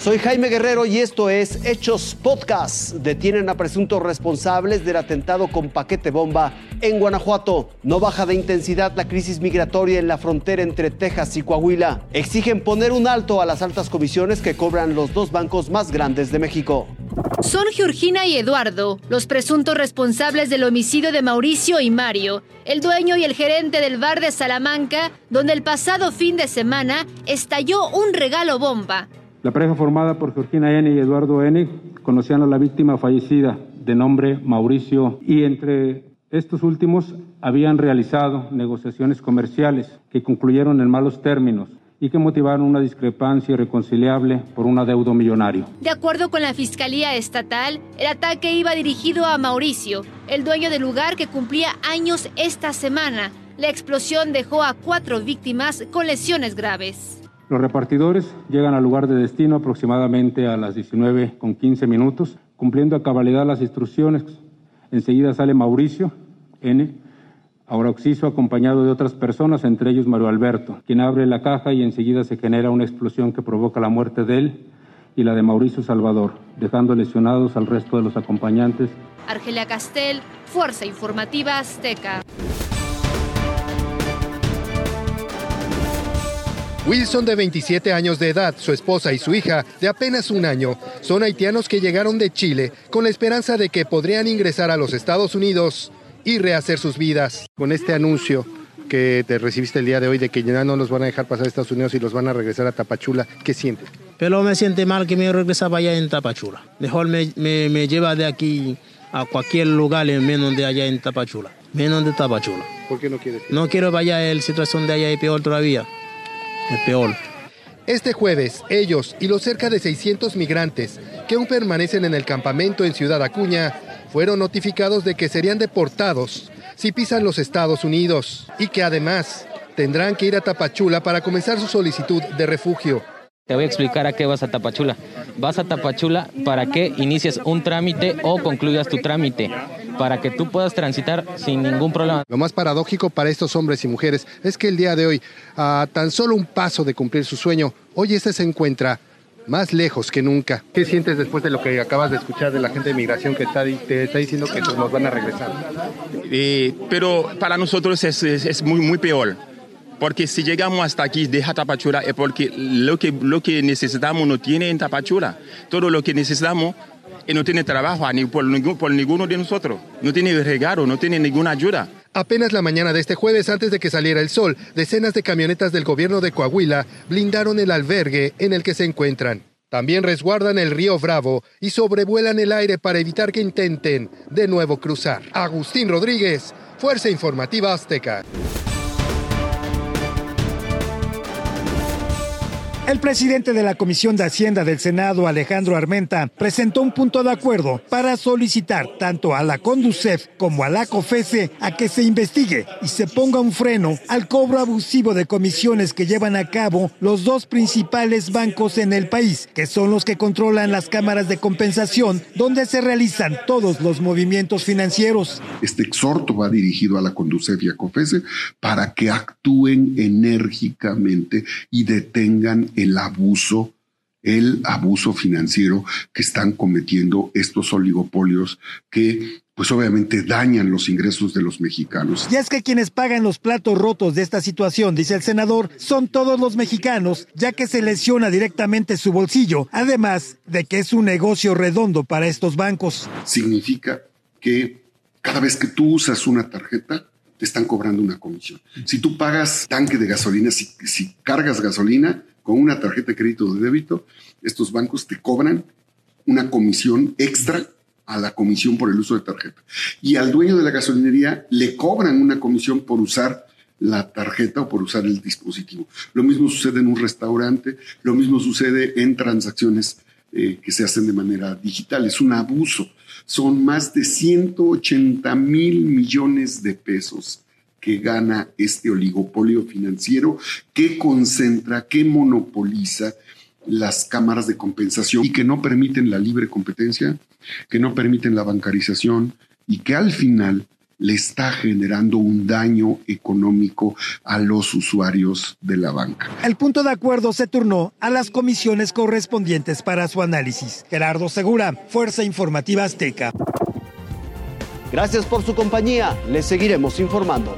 Soy Jaime Guerrero y esto es Hechos Podcast. Detienen a presuntos responsables del atentado con paquete bomba en Guanajuato. No baja de intensidad la crisis migratoria en la frontera entre Texas y Coahuila. Exigen poner un alto a las altas comisiones que cobran los dos bancos más grandes de México. Son Georgina y Eduardo, los presuntos responsables del homicidio de Mauricio y Mario, el dueño y el gerente del bar de Salamanca, donde el pasado fin de semana estalló un regalo bomba. La pareja formada por Georgina N. y Eduardo N. conocían a la víctima fallecida de nombre Mauricio y entre estos últimos habían realizado negociaciones comerciales que concluyeron en malos términos y que motivaron una discrepancia irreconciliable por un adeudo millonario. De acuerdo con la Fiscalía Estatal, el ataque iba dirigido a Mauricio, el dueño del lugar que cumplía años esta semana. La explosión dejó a cuatro víctimas con lesiones graves. Los repartidores llegan al lugar de destino aproximadamente a las 19 con 15 minutos, cumpliendo a cabalidad las instrucciones. Enseguida sale Mauricio N. Ahora Oxiso acompañado de otras personas, entre ellos Mario Alberto, quien abre la caja y enseguida se genera una explosión que provoca la muerte de él y la de Mauricio Salvador, dejando lesionados al resto de los acompañantes. Argelia Castel, Fuerza Informativa Azteca. Wilson, de 27 años de edad, su esposa y su hija, de apenas un año, son haitianos que llegaron de Chile con la esperanza de que podrían ingresar a los Estados Unidos y rehacer sus vidas. Con este anuncio que te recibiste el día de hoy de que ya no los van a dejar pasar a Estados Unidos y los van a regresar a Tapachula, ¿qué sientes? Pero me siente mal que me regresaba allá en Tapachula. Mejor me, me, lleva de aquí a cualquier lugar menos de allá en Tapachula. Menos de Tapachula. ¿Por qué no quieres? No quiero vaya a la situación de allá y peor todavía peor. Este jueves, ellos y los cerca de 600 migrantes que aún permanecen en el campamento en Ciudad Acuña fueron notificados de que serían deportados si pisan los Estados Unidos y que además tendrán que ir a Tapachula para comenzar su solicitud de refugio. Te voy a explicar a qué vas a Tapachula. Vas a Tapachula para que inicies un trámite o concluyas tu trámite, para que tú puedas transitar sin ningún problema. Lo más paradójico para estos hombres y mujeres es que el día de hoy, a tan solo un paso de cumplir su sueño, hoy este se encuentra más lejos que nunca. ¿Qué sientes después de lo que acabas de escuchar de la gente de migración que está, te está diciendo que nos van a regresar? Eh, pero para nosotros es, es muy, muy peor porque si llegamos hasta aquí, deja Tapachula, es porque lo que, lo que necesitamos no tiene en Tapachula. Todo lo que necesitamos y no tiene trabajo ni por, ninguno de nosotros. No tiene regalo, no tiene ninguna ayuda. Apenas la mañana de este jueves, antes de que saliera el sol, decenas de camionetas del gobierno de Coahuila blindaron el albergue en el que se encuentran. También resguardan el río Bravo y sobrevuelan el aire para evitar que intenten de nuevo cruzar. Agustín Rodríguez, Fuerza Informativa Azteca. El presidente de la Comisión de Hacienda del Senado, Alejandro Armenta, presentó un punto de acuerdo para solicitar tanto a la Conducef como a la COFESE a que se investigue y se ponga un freno al cobro abusivo de comisiones que llevan a cabo los dos principales bancos en el país, que son los que controlan las cámaras de compensación donde se realizan todos los movimientos financieros. Este exhorto va dirigido a la Conducef y a COFESE para que actúen enérgicamente y detengan el abuso, el abuso financiero que están cometiendo estos oligopolios que pues obviamente dañan los ingresos de los mexicanos. Y es que quienes pagan los platos rotos de esta situación, dice el senador, son todos los mexicanos, ya que se lesiona directamente su bolsillo, además de que es un negocio redondo para estos bancos. Significa que cada vez que tú usas una tarjeta, te están cobrando una comisión. Si tú pagas tanque de gasolina, si, si cargas gasolina, con una tarjeta de crédito de débito, estos bancos te cobran una comisión extra a la comisión por el uso de tarjeta. Y al dueño de la gasolinería le cobran una comisión por usar la tarjeta o por usar el dispositivo. Lo mismo sucede en un restaurante, lo mismo sucede en transacciones eh, que se hacen de manera digital. Es un abuso. Son más de 180 mil millones de pesos que gana este oligopolio financiero que concentra, que monopoliza las cámaras de compensación y que no permiten la libre competencia, que no permiten la bancarización y que al final le está generando un daño económico a los usuarios de la banca. El punto de acuerdo se turnó a las comisiones correspondientes para su análisis. Gerardo Segura, Fuerza Informativa Azteca. Gracias por su compañía. Les seguiremos informando.